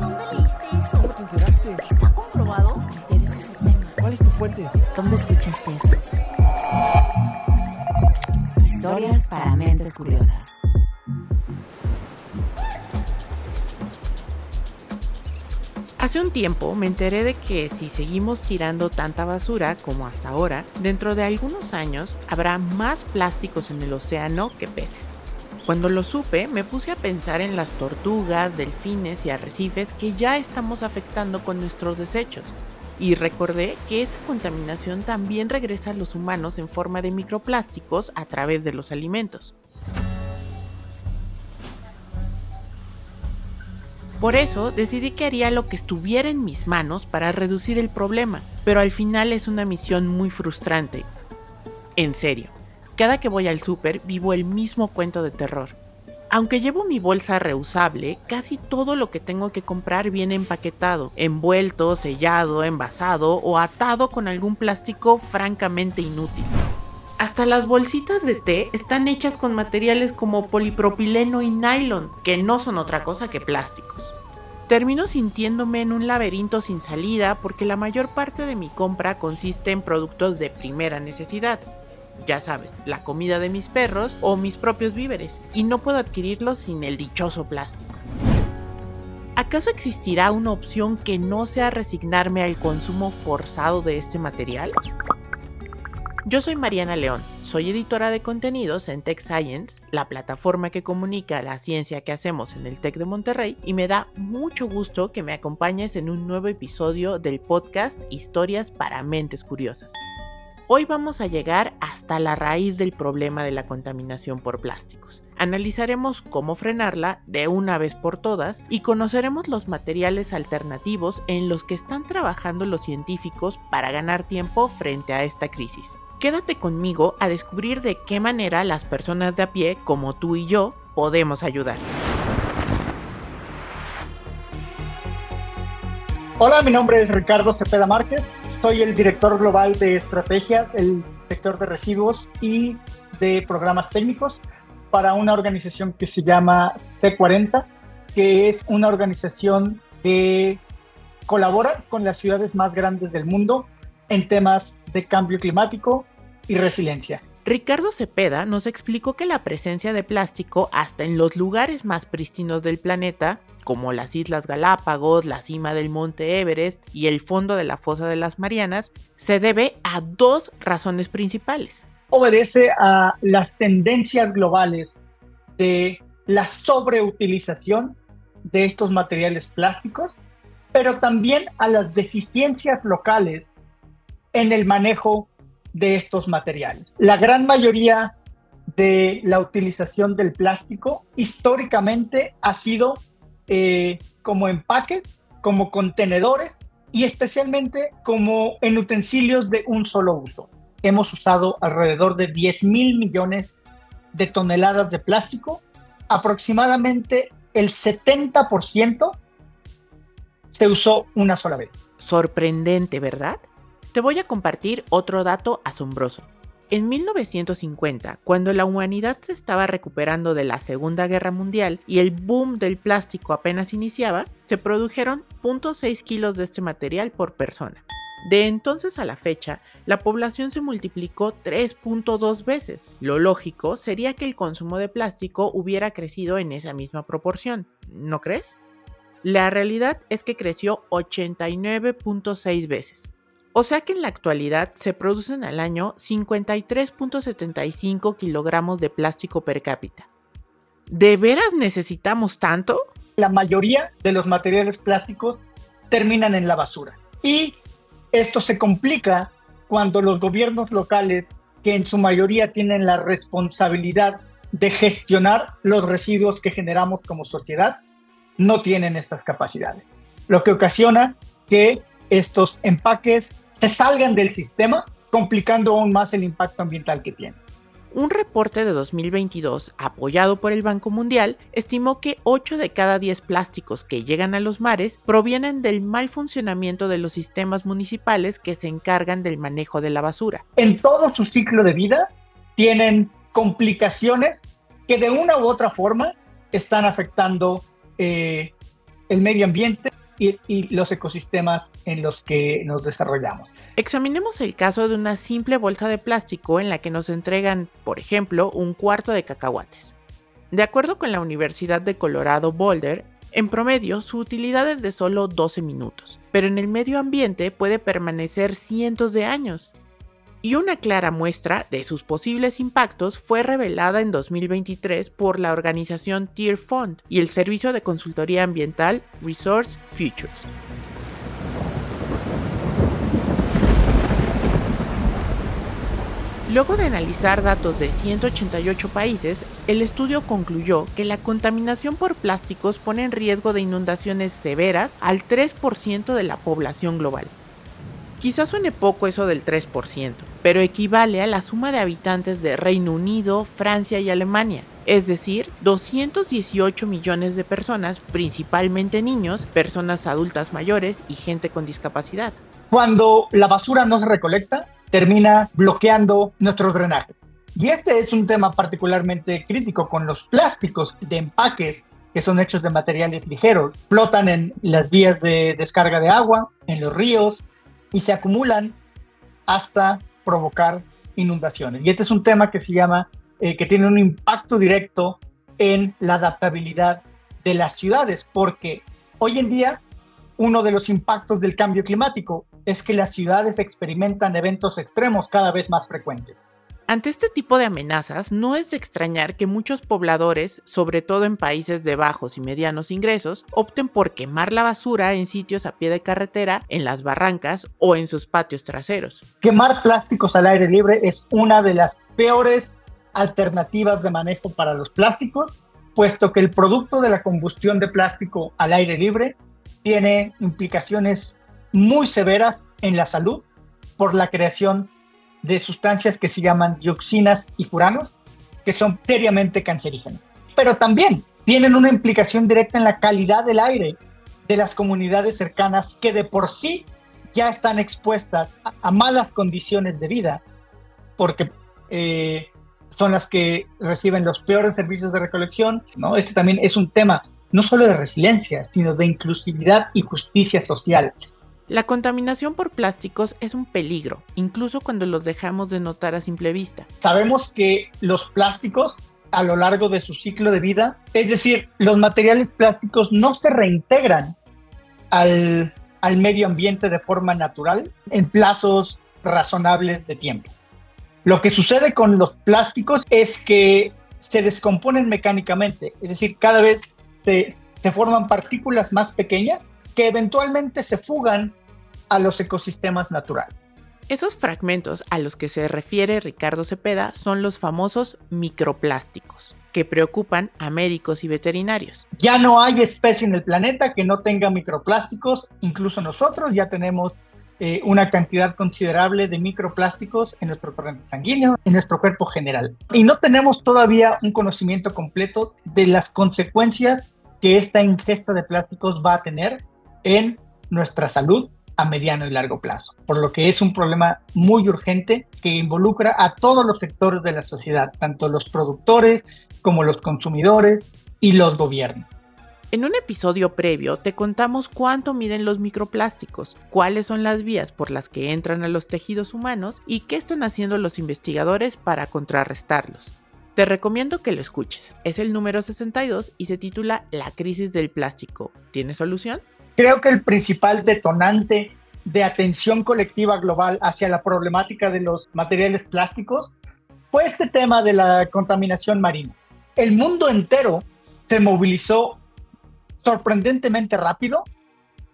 ¿Dónde leíste eso? ¿Cómo te enteraste? ¿Está comprobado? Me interesa ese tema. ¿Cuál es tu fuente? ¿Dónde escuchaste eso? Historias para mentes curiosas. Hace un tiempo me enteré de que si seguimos tirando tanta basura como hasta ahora, dentro de algunos años habrá más plásticos en el océano que peces. Cuando lo supe, me puse a pensar en las tortugas, delfines y arrecifes que ya estamos afectando con nuestros desechos. Y recordé que esa contaminación también regresa a los humanos en forma de microplásticos a través de los alimentos. Por eso decidí que haría lo que estuviera en mis manos para reducir el problema, pero al final es una misión muy frustrante. En serio, cada que voy al súper vivo el mismo cuento de terror. Aunque llevo mi bolsa reusable, casi todo lo que tengo que comprar viene empaquetado, envuelto, sellado, envasado o atado con algún plástico francamente inútil. Hasta las bolsitas de té están hechas con materiales como polipropileno y nylon, que no son otra cosa que plásticos. Termino sintiéndome en un laberinto sin salida porque la mayor parte de mi compra consiste en productos de primera necesidad. Ya sabes, la comida de mis perros o mis propios víveres, y no puedo adquirirlos sin el dichoso plástico. ¿Acaso existirá una opción que no sea resignarme al consumo forzado de este material? Yo soy Mariana León, soy editora de contenidos en Tech Science, la plataforma que comunica la ciencia que hacemos en el Tech de Monterrey, y me da mucho gusto que me acompañes en un nuevo episodio del podcast Historias para Mentes Curiosas. Hoy vamos a llegar hasta la raíz del problema de la contaminación por plásticos. Analizaremos cómo frenarla de una vez por todas y conoceremos los materiales alternativos en los que están trabajando los científicos para ganar tiempo frente a esta crisis. Quédate conmigo a descubrir de qué manera las personas de a pie, como tú y yo, podemos ayudar. Hola, mi nombre es Ricardo Cepeda Márquez, soy el director global de estrategia del sector de residuos y de programas técnicos para una organización que se llama C40, que es una organización que colabora con las ciudades más grandes del mundo en temas de cambio climático y resiliencia. Ricardo Cepeda nos explicó que la presencia de plástico hasta en los lugares más prístinos del planeta, como las Islas Galápagos, la cima del Monte Everest y el fondo de la fosa de las Marianas, se debe a dos razones principales. Obedece a las tendencias globales de la sobreutilización de estos materiales plásticos, pero también a las deficiencias locales en el manejo de estos materiales. La gran mayoría de la utilización del plástico históricamente ha sido eh, como empaques, como contenedores y especialmente como en utensilios de un solo uso. Hemos usado alrededor de 10 mil millones de toneladas de plástico, aproximadamente el 70% se usó una sola vez. Sorprendente, ¿verdad? Te voy a compartir otro dato asombroso. En 1950, cuando la humanidad se estaba recuperando de la Segunda Guerra Mundial y el boom del plástico apenas iniciaba, se produjeron 0.6 kilos de este material por persona. De entonces a la fecha, la población se multiplicó 3.2 veces. Lo lógico sería que el consumo de plástico hubiera crecido en esa misma proporción, ¿no crees? La realidad es que creció 89.6 veces. O sea que en la actualidad se producen al año 53.75 kilogramos de plástico per cápita. ¿De veras necesitamos tanto? La mayoría de los materiales plásticos terminan en la basura. Y esto se complica cuando los gobiernos locales, que en su mayoría tienen la responsabilidad de gestionar los residuos que generamos como sociedad, no tienen estas capacidades. Lo que ocasiona que estos empaques se salgan del sistema, complicando aún más el impacto ambiental que tienen. Un reporte de 2022, apoyado por el Banco Mundial, estimó que 8 de cada 10 plásticos que llegan a los mares provienen del mal funcionamiento de los sistemas municipales que se encargan del manejo de la basura. En todo su ciclo de vida tienen complicaciones que de una u otra forma están afectando eh, el medio ambiente y, los ecosistemas en los que nos desarrollamos. Examinemos el caso de una simple bolsa de plástico en la que nos entregan, por ejemplo, un cuarto de cacahuates. De acuerdo con la Universidad de Colorado Boulder, en promedio su utilidad es de solo 12 minutos, pero en el medio ambiente puede permanecer cientos de años y una clara muestra de sus posibles impactos fue revelada en 2023 por la organización Tier Fund y el servicio de consultoría ambiental Resource Futures. Luego de analizar datos de 188 países, el estudio concluyó que la contaminación por plásticos pone en riesgo de inundaciones severas al 3% de la población global. Quizás suene poco eso del 3%, pero equivale a la suma de habitantes de Reino Unido, Francia y Alemania, es decir, 218 millones de personas, principalmente niños, personas adultas mayores y gente con discapacidad. Cuando la basura no se recolecta, termina bloqueando nuestros drenajes. Y este es un tema particularmente crítico con los plásticos de empaques que son hechos de materiales ligeros. Flotan en las vías de descarga de agua, en los ríos, y se acumulan hasta provocar inundaciones. Y este es un tema que se llama, eh, que tiene un impacto directo en la adaptabilidad de las ciudades, porque hoy en día uno de los impactos del cambio climático es que las ciudades experimentan eventos extremos cada vez más frecuentes. Ante este tipo de amenazas, no es de extrañar que muchos pobladores, sobre todo en países de bajos y medianos ingresos, opten por quemar la basura en sitios a pie de carretera, en las barrancas o en sus patios traseros. Quemar plásticos al aire libre es una de las peores alternativas de manejo para los plásticos, puesto que el producto de la combustión de plástico al aire libre tiene implicaciones muy severas en la salud por la creación de sustancias que se llaman dioxinas y furanos, que son seriamente cancerígenas. Pero también tienen una implicación directa en la calidad del aire de las comunidades cercanas que de por sí ya están expuestas a, malas condiciones de vida, porque eh, son las que reciben los peores servicios de recolección. ¿no? Este también es un tema no solo de resiliencia, sino de inclusividad y justicia social. La contaminación por plásticos es un peligro, incluso cuando los dejamos de notar a simple vista. Sabemos que los plásticos a lo largo de su ciclo de vida, es decir, los materiales plásticos no se reintegran al, al medio ambiente de forma natural en plazos razonables de tiempo. Lo que sucede con los plásticos es que se descomponen mecánicamente, es decir, cada vez se, se forman partículas más pequeñas que eventualmente se fugan a los ecosistemas naturales. Esos fragmentos a los que se refiere Ricardo Cepeda son los famosos microplásticos, que preocupan a médicos y veterinarios. Ya no hay especie en el planeta que no tenga microplásticos, incluso nosotros ya tenemos eh, una cantidad considerable de microplásticos en nuestro corriente sanguíneo, en nuestro cuerpo general. Y no tenemos todavía un conocimiento completo de las consecuencias que esta ingesta de plásticos va a tener en nuestra salud a mediano y largo plazo, por lo que es un problema muy urgente que involucra a todos los sectores de la sociedad, tanto los productores como los consumidores y los gobiernos. En un episodio previo te contamos cuánto miden los microplásticos, cuáles son las vías por las que entran a los tejidos humanos y qué están haciendo los investigadores para contrarrestarlos. Te recomiendo que lo escuches. Es el número 62 y se titula La crisis del plástico. ¿Tiene solución? Creo que el principal detonante de atención colectiva global hacia la problemática de los materiales plásticos fue este tema de la contaminación marina. El mundo entero se movilizó sorprendentemente rápido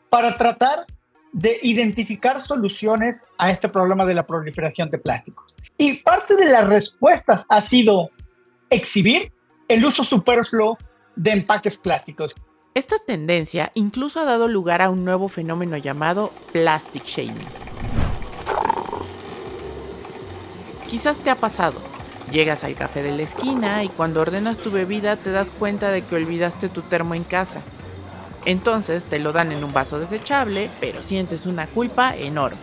para tratar de identificar soluciones a este problema de la proliferación de plásticos. Y parte de las respuestas ha sido exhibir el uso superfluo de empaques plásticos. Esta tendencia incluso ha dado lugar a un nuevo fenómeno llamado plastic shaming. Quizás te ha pasado. Llegas al café de la esquina y cuando ordenas tu bebida te das cuenta de que olvidaste tu termo en casa. Entonces te lo dan en un vaso desechable, pero sientes una culpa enorme.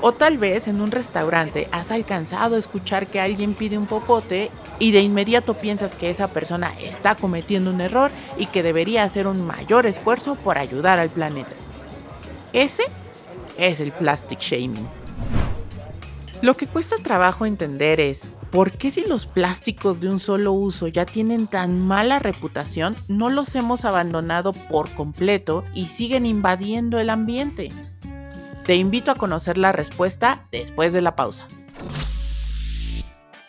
O tal vez en un restaurante has alcanzado a escuchar que alguien pide un popote y de inmediato piensas que esa persona está cometiendo un error y que debería hacer un mayor esfuerzo por ayudar al planeta. Ese es el plastic shaming. Lo que cuesta trabajo entender es por qué si los plásticos de un solo uso ya tienen tan mala reputación, no los hemos abandonado por completo y siguen invadiendo el ambiente. Te invito a conocer la respuesta después de la pausa.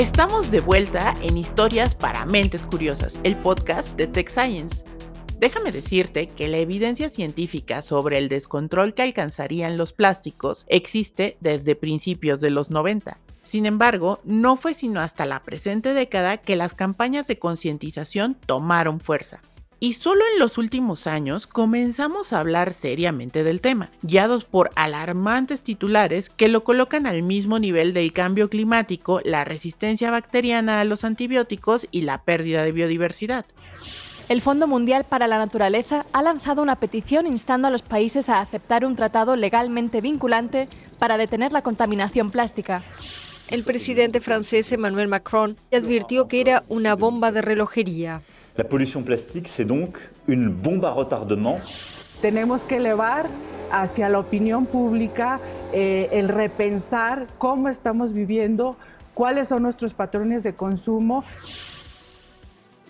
Estamos de vuelta en Historias para Mentes Curiosas, el podcast de Tech Science. Déjame decirte que la evidencia científica sobre el descontrol que alcanzarían los plásticos existe desde principios de los 90. Sin embargo, no fue sino hasta la presente década que las campañas de concientización tomaron fuerza. Y solo en los últimos años comenzamos a hablar seriamente del tema, guiados por alarmantes titulares que lo colocan al mismo nivel del cambio climático, la resistencia bacteriana a los antibióticos y la pérdida de biodiversidad. El Fondo Mundial para la Naturaleza ha lanzado una petición instando a los países a aceptar un tratado legalmente vinculante para detener la contaminación plástica. El presidente francés Emmanuel Macron advirtió que era una bomba de relojería. La pollution plastique, c'est donc une bombe à retardement. Tenemos que elevar hacia la opinión pública eh, el repensar cómo estamos viviendo, cuáles son nuestros patrones de consumo.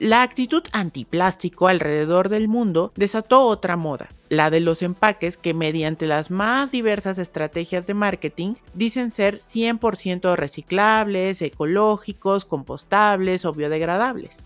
La actitud antiplástico alrededor del mundo desató otra moda, la de los empaques que mediante las más diversas estrategias de marketing dicen ser 100% reciclables, ecológicos, compostables o biodegradables.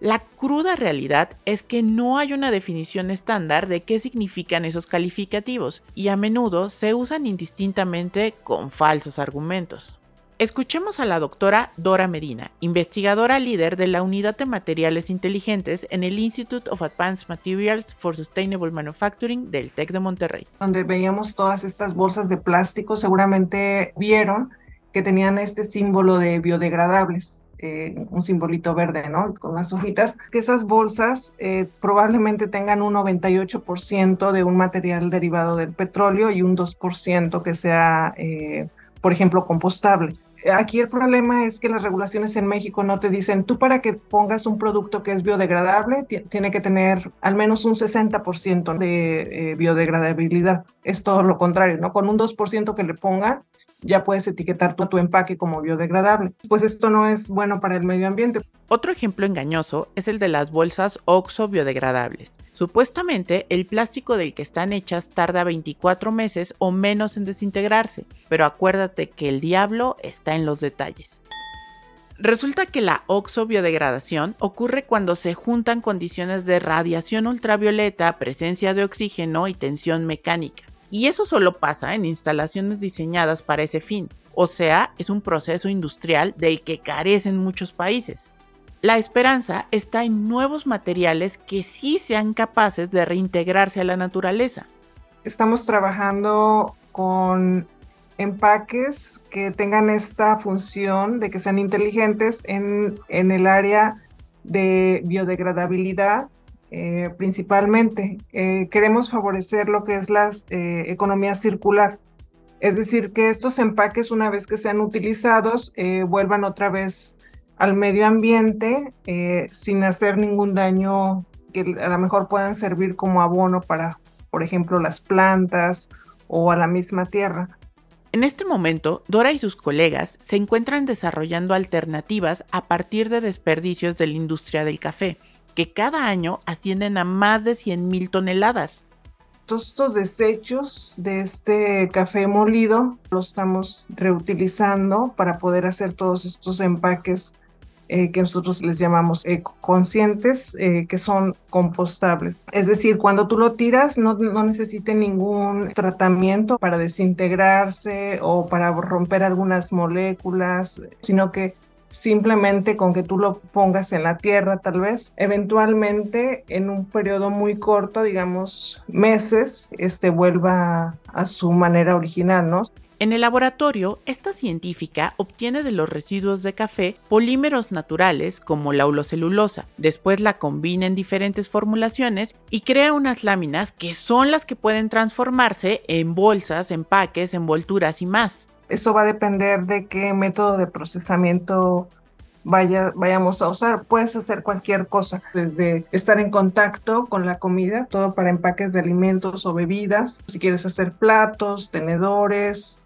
La cruda realidad es que no hay una definición estándar de qué significan esos calificativos y a menudo se usan indistintamente con falsos argumentos. Escuchemos a la doctora Dora Medina, investigadora líder de la Unidad de Materiales Inteligentes en el Institute of Advanced Materials for Sustainable Manufacturing del TEC de Monterrey. Donde veíamos todas estas bolsas de plástico, seguramente vieron que tenían este símbolo de biodegradables. Eh, un simbolito verde, ¿no? Con las hojitas, que esas bolsas eh, probablemente tengan un 98% de un material derivado del petróleo y un 2% que sea, eh, por ejemplo, compostable. Aquí el problema es que las regulaciones en México no te dicen, tú para que pongas un producto que es biodegradable, tiene que tener al menos un 60% de biodegradabilidad. Es todo lo contrario, ¿no? Con un 2% que le pongan, ya puedes etiquetar tu, tu, empaque como biodegradable. Pues esto no es bueno para el medio ambiente. Otro ejemplo engañoso es el de las bolsas OXO biodegradables. Supuestamente, el plástico del que están hechas tarda 24 meses o menos en desintegrarse, pero acuérdate que el diablo está en los detalles. Resulta que la oxobiodegradación ocurre cuando se juntan condiciones de radiación ultravioleta, presencia de oxígeno y tensión mecánica. Y eso solo pasa en instalaciones diseñadas para ese fin, o sea, es un proceso industrial del que carecen muchos países. La esperanza está en nuevos materiales que sí sean capaces de reintegrarse a la naturaleza. Estamos trabajando con empaques que tengan esta función de que sean inteligentes en, en el área de biodegradabilidad eh, principalmente. Eh, queremos favorecer lo que es la eh, economía circular. Es decir, que estos empaques, una vez que sean utilizados, vuelvan otra vez al medio ambiente sin hacer ningún daño, que a lo mejor puedan servir como abono para, por ejemplo, las plantas o a la misma tierra. En este momento, Dora y sus colegas se encuentran desarrollando alternativas a partir de desperdicios de la industria del café que cada año ascienden a más de 100.000 toneladas. Todos estos desechos de este café molido los estamos reutilizando para poder hacer todos estos empaques eh, que nosotros les llamamos conscientes, eh, que son compostables. Es decir, cuando tú lo tiras no, no necesita ningún tratamiento para desintegrarse o para romper algunas moléculas, sino que simplemente con que tú lo pongas en la tierra tal vez, eventualmente en un periodo muy corto, digamos meses, este vuelva a su manera original, ¿no? En el laboratorio, esta científica obtiene de los residuos de café polímeros naturales como la ulocelulosa, después la combina en diferentes formulaciones y crea unas láminas que son las que pueden transformarse en bolsas, empaques, envolturas y más. Eso va a depender de qué método de procesamiento vaya, vayamos a usar. Puedes hacer cualquier cosa, desde estar en contacto con la comida, todo para empaques de alimentos o bebidas. Si quieres hacer platos, tenedores,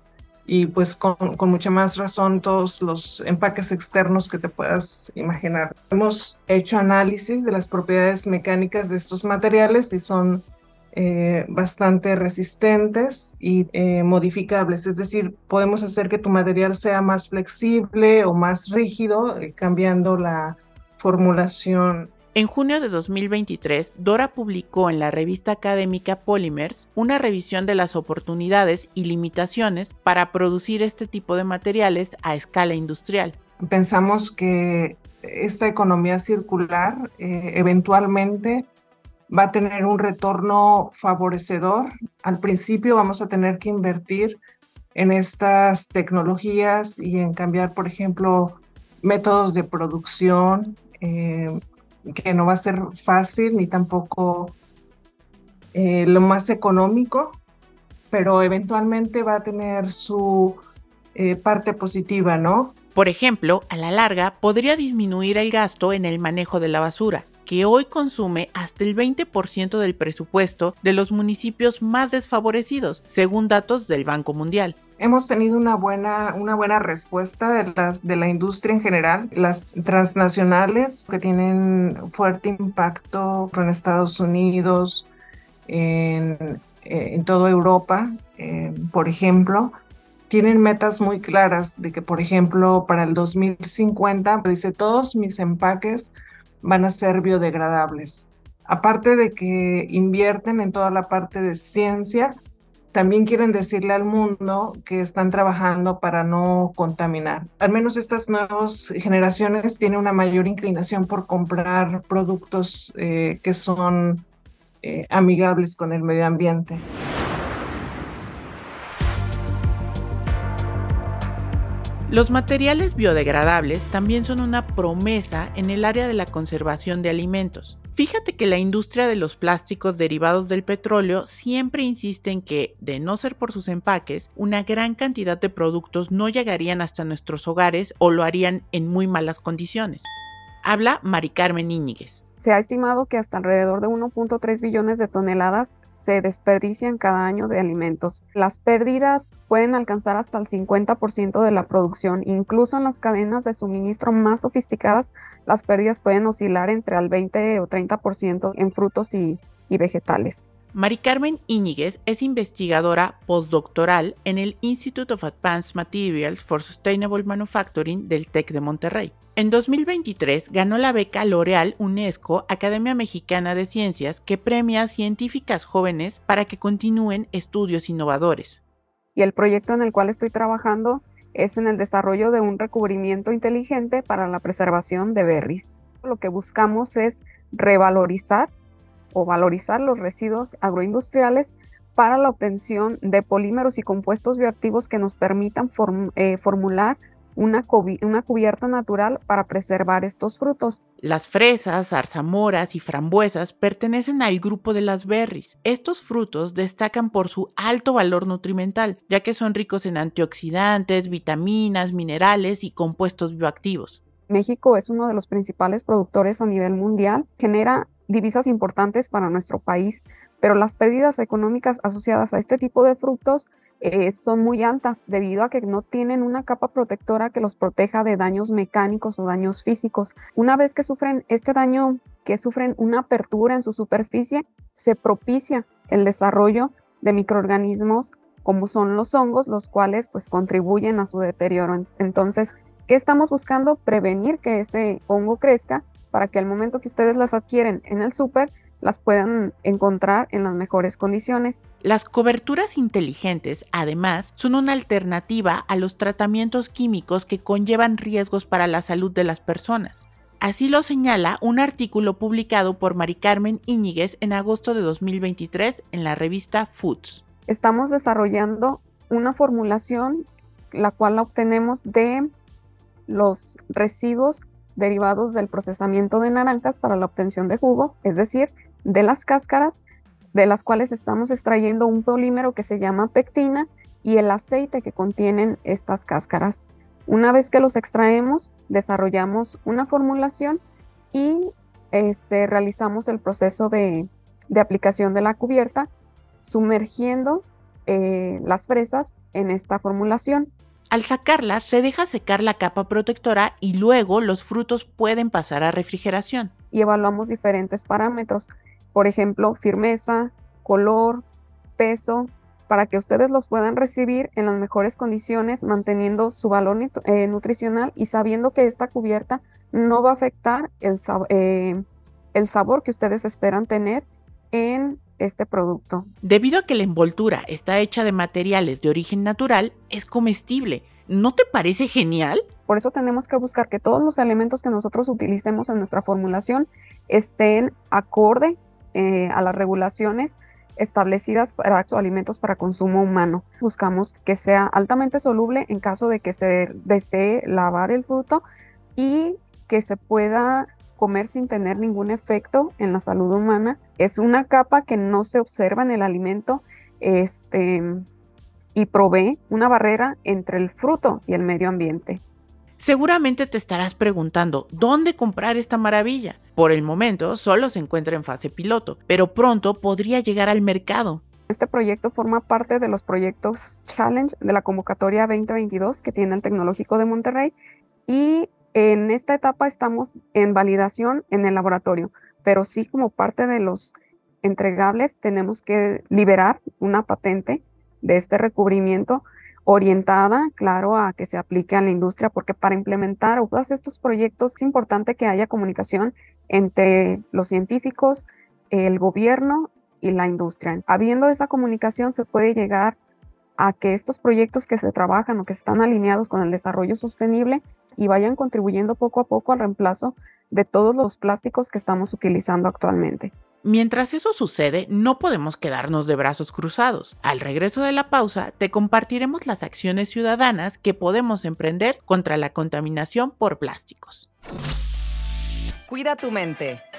y pues con, mucha más razón todos los empaques externos que te puedas imaginar. Hemos hecho análisis de las propiedades mecánicas de estos materiales y son eh, bastante resistentes y eh, modificables, es decir, podemos hacer que tu material sea más flexible o más rígido eh, cambiando la formulación en junio de 2023, Dora publicó en la revista académica Polymers una revisión de las oportunidades y limitaciones para producir este tipo de materiales a escala industrial. Pensamos que esta economía circular eh, eventualmente va a tener un retorno favorecedor. Al principio vamos a tener que invertir en estas tecnologías y en cambiar, por ejemplo, métodos de producción, eh, que no va a ser fácil ni tampoco eh, lo más económico, pero eventualmente va a tener su eh, parte positiva, ¿no? Por ejemplo, a la larga podría disminuir el gasto en el manejo de la basura, que hoy consume hasta el 20% del presupuesto de los municipios más desfavorecidos, según datos del Banco Mundial hemos tenido una buena, una buena respuesta de, las, de la industria en general. Las transnacionales que tienen fuerte impacto en Estados Unidos, en, en toda Europa, eh, por ejemplo, tienen metas muy claras de que, por ejemplo, para el 2050, dice, todos mis empaques van a ser biodegradables. Aparte de que invierten en toda la parte de ciencia, también quieren decirle al mundo que están trabajando para no contaminar. Al menos estas nuevas generaciones tienen una mayor inclinación por comprar productos eh, que son eh, amigables con el medio ambiente. Los materiales biodegradables también son una promesa en el área de la conservación de alimentos. Fíjate que la industria de los plásticos derivados del petróleo siempre insiste en que, de no ser por sus empaques, una gran cantidad de productos no llegarían hasta nuestros hogares o lo harían en muy malas condiciones. Habla Mari Carmen Íñiguez. Se ha estimado que hasta alrededor de 1.3 billones de toneladas se desperdician cada año de alimentos. Las pérdidas pueden alcanzar hasta el 50% de la producción. Incluso en las cadenas de suministro más sofisticadas, las pérdidas pueden oscilar entre el 20 o 30% en frutos y, y vegetales. Mari Carmen es investigadora postdoctoral en el Institute of Advanced Materials for Sustainable Manufacturing del TEC de Monterrey. En 2023 ganó la beca L'Oreal UNESCO Academia Mexicana de Ciencias que premia a científicas jóvenes para que continúen estudios innovadores. Y el proyecto en el cual estoy trabajando es en el desarrollo de un recubrimiento inteligente para la preservación de berries. Lo que buscamos es revalorizar o valorizar los residuos agroindustriales para la obtención de polímeros y compuestos bioactivos que nos permitan eh, formular una, una cubierta natural para preservar estos frutos. Las fresas, zarzamoras y frambuesas pertenecen al grupo de las berries. Estos frutos destacan por su alto valor nutrimental, ya que son ricos en antioxidantes, vitaminas, minerales y compuestos bioactivos. México es uno de los principales productores a nivel mundial, genera divisas importantes para nuestro país, pero las pérdidas económicas asociadas a este tipo de frutos eh, son muy altas debido a que no tienen una capa protectora que los proteja de daños mecánicos o daños físicos. Una vez que sufren este daño, que sufren una apertura en su superficie, se propicia el desarrollo de microorganismos como son los hongos, los cuales pues contribuyen a su deterioro. Entonces, ¿Qué estamos buscando? Prevenir que ese hongo crezca para que al momento que ustedes las adquieren en el súper, las puedan encontrar en las mejores condiciones. Las coberturas inteligentes, además, son una alternativa a los tratamientos químicos que conllevan riesgos para la salud de las personas. Así lo señala un artículo publicado por Mari Carmen Íñiguez en agosto de 2023 en la revista Foods. Estamos desarrollando una formulación la cual la obtenemos de los residuos derivados del procesamiento de naranjas para la obtención de jugo, es decir, de las cáscaras, de las cuales estamos extrayendo un polímero que se llama pectina y el aceite que contienen estas cáscaras. Una vez que los extraemos, desarrollamos una formulación y este, realizamos el proceso de, aplicación de la cubierta, sumergiendo eh, las fresas en esta formulación. Al sacarla, se deja secar la capa protectora y luego los frutos pueden pasar a refrigeración. Y evaluamos diferentes parámetros, por ejemplo, firmeza, color, peso, para que ustedes los puedan recibir en las mejores condiciones, manteniendo su valor eh, nutricional y sabiendo que esta cubierta no va a afectar el, eh, el sabor que ustedes esperan tener en este producto. Debido a que la envoltura está hecha de materiales de origen natural, es comestible. ¿No te parece genial? Por eso tenemos que buscar que todos los elementos que nosotros utilicemos en nuestra formulación estén acorde eh, a las regulaciones establecidas para alimentos para consumo humano. Buscamos que sea altamente soluble en caso de que se desee lavar el fruto y que se pueda comer sin tener ningún efecto en la salud humana. Es una capa que no se observa en el alimento este, y provee una barrera entre el fruto y el medio ambiente. Seguramente te estarás preguntando, ¿dónde comprar esta maravilla? Por el momento solo se encuentra en fase piloto, pero pronto podría llegar al mercado. Este proyecto forma parte de los proyectos Challenge de la convocatoria 2022 que tiene el Tecnológico de Monterrey y en esta etapa estamos en validación en el laboratorio, pero sí como parte de los entregables tenemos que liberar una patente de este recubrimiento orientada, claro, a que se aplique a la industria, porque para implementar todos estos proyectos es importante que haya comunicación entre los científicos, el gobierno y la industria. Habiendo esa comunicación se puede llegar a que estos proyectos que se trabajan o que están alineados con el desarrollo sostenible y vayan contribuyendo poco a poco al reemplazo de todos los plásticos que estamos utilizando actualmente. Mientras eso sucede, no podemos quedarnos de brazos cruzados. Al regreso de la pausa, te compartiremos las acciones ciudadanas que podemos emprender contra la contaminación por plásticos. Cuida tu mente.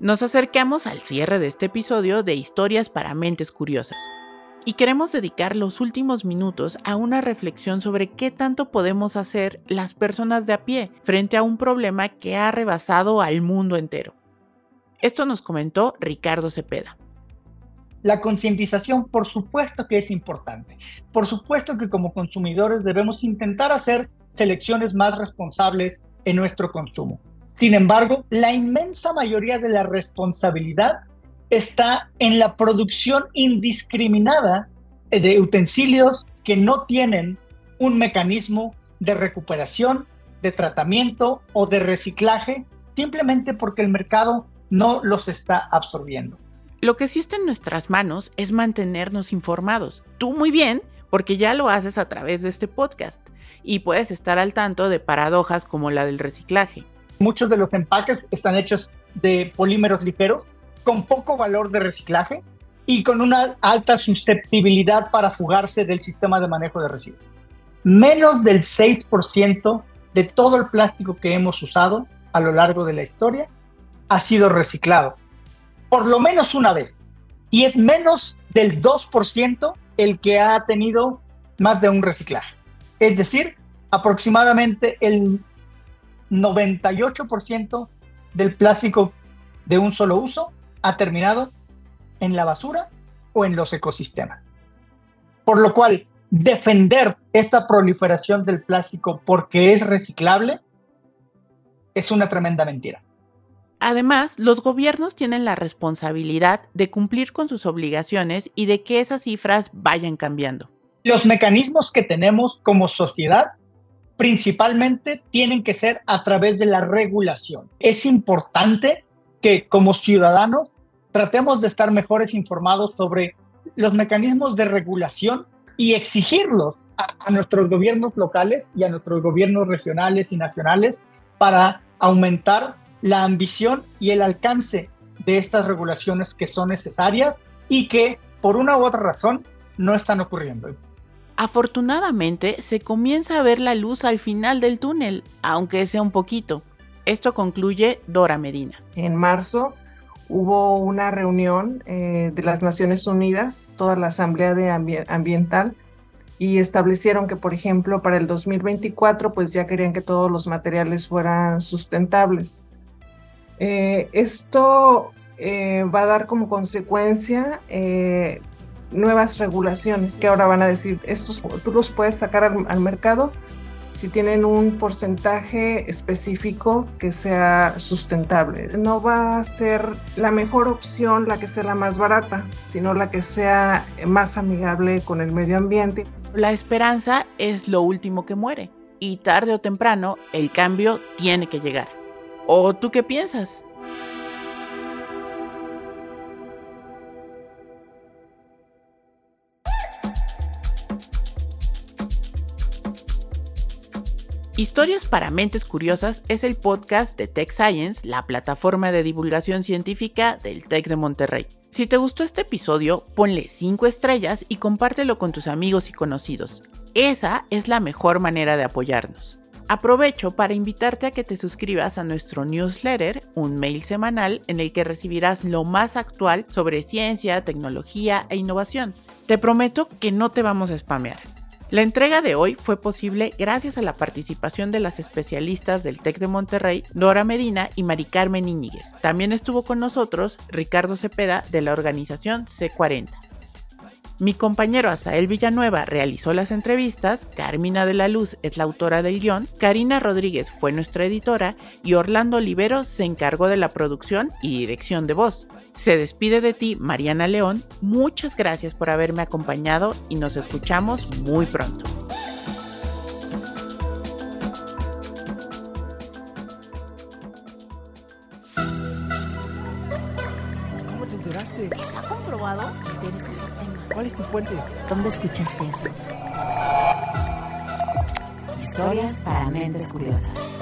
Nos acercamos al cierre de este episodio de Historias para Mentes Curiosas y queremos dedicar los últimos minutos a una reflexión sobre qué tanto podemos hacer las personas de a pie frente a un problema que ha rebasado al mundo entero. Esto nos comentó Ricardo Cepeda. La concientización, por supuesto que es importante. Por supuesto que como consumidores debemos intentar hacer selecciones más responsables en nuestro consumo. Sin embargo, la inmensa mayoría de la responsabilidad está en la producción indiscriminada de utensilios que no tienen un mecanismo de recuperación, de tratamiento o de reciclaje, simplemente porque el mercado no los está absorbiendo. Lo que sí está en nuestras manos es mantenernos informados. Tú muy bien, porque ya lo haces a través de este podcast y puedes estar al tanto de paradojas como la del reciclaje. Muchos de los empaques están hechos de polímeros ligeros con poco valor de reciclaje y con una alta susceptibilidad para fugarse del sistema de manejo de residuos. Menos del 6% de todo el plástico que hemos usado a lo largo de la historia ha sido reciclado, por lo menos una vez. Y es menos del 2% el que ha tenido más de un reciclaje. Es decir, aproximadamente el 98% del plástico de un solo uso ha terminado en la basura o en los ecosistemas. Por lo cual, defender esta proliferación del plástico porque es reciclable es una tremenda mentira. Además, los gobiernos tienen la responsabilidad de cumplir con sus obligaciones y de que esas cifras vayan cambiando. Los mecanismos que tenemos como sociedad principalmente tienen que ser a través de la regulación. Es importante que como ciudadanos tratemos de estar mejores informados sobre los mecanismos de regulación y exigirlos a, nuestros gobiernos locales y a nuestros gobiernos regionales y nacionales para aumentar la ambición y el alcance de estas regulaciones que son necesarias y que por una u otra razón no están ocurriendo. Afortunadamente se comienza a ver la luz al final del túnel, aunque sea un poquito. Esto concluye Dora Medina. En marzo hubo una reunión eh, de las Naciones Unidas, toda la Asamblea de Ambiental, y establecieron que, por ejemplo, para el 2024, pues ya querían que todos los materiales fueran sustentables. Eh, esto eh, va a dar como consecuencia nuevas regulaciones que ahora van a decir, estos tú los puedes sacar al, mercado si tienen un porcentaje específico que sea sustentable. No va a ser la mejor opción la que sea la más barata, sino la que sea más amigable con el medio ambiente. La esperanza es lo último que muere y tarde o temprano el cambio tiene que llegar. ¿O tú qué piensas? Historias para Mentes Curiosas es el podcast de Tech Science, la plataforma de divulgación científica del Tech de Monterrey. Si te gustó este episodio, ponle 5 estrellas y compártelo con tus amigos y conocidos. Esa es la mejor manera de apoyarnos. Aprovecho para invitarte a que te suscribas a nuestro newsletter, un mail semanal en el que recibirás lo más actual sobre ciencia, tecnología e innovación. Te prometo que no te vamos a spamear. La entrega de hoy fue posible gracias a la participación de las especialistas del TEC de Monterrey, Dora Medina y Mari Carmen Iñiguez. También estuvo con nosotros Ricardo Cepeda de la organización C40. Mi compañero Asael Villanueva realizó las entrevistas, Carmina de la Luz es la autora del guion, Karina Rodríguez fue nuestra editora y Orlando Olivero se encargó de la producción y dirección de voz. Se despide de ti Mariana León, muchas gracias por haberme acompañado y nos escuchamos muy pronto. ¿Cómo te enteraste? Está comprobado ¿Cuál es tu fuente? ¿Dónde escuchaste eso? Historias para mentes curiosas.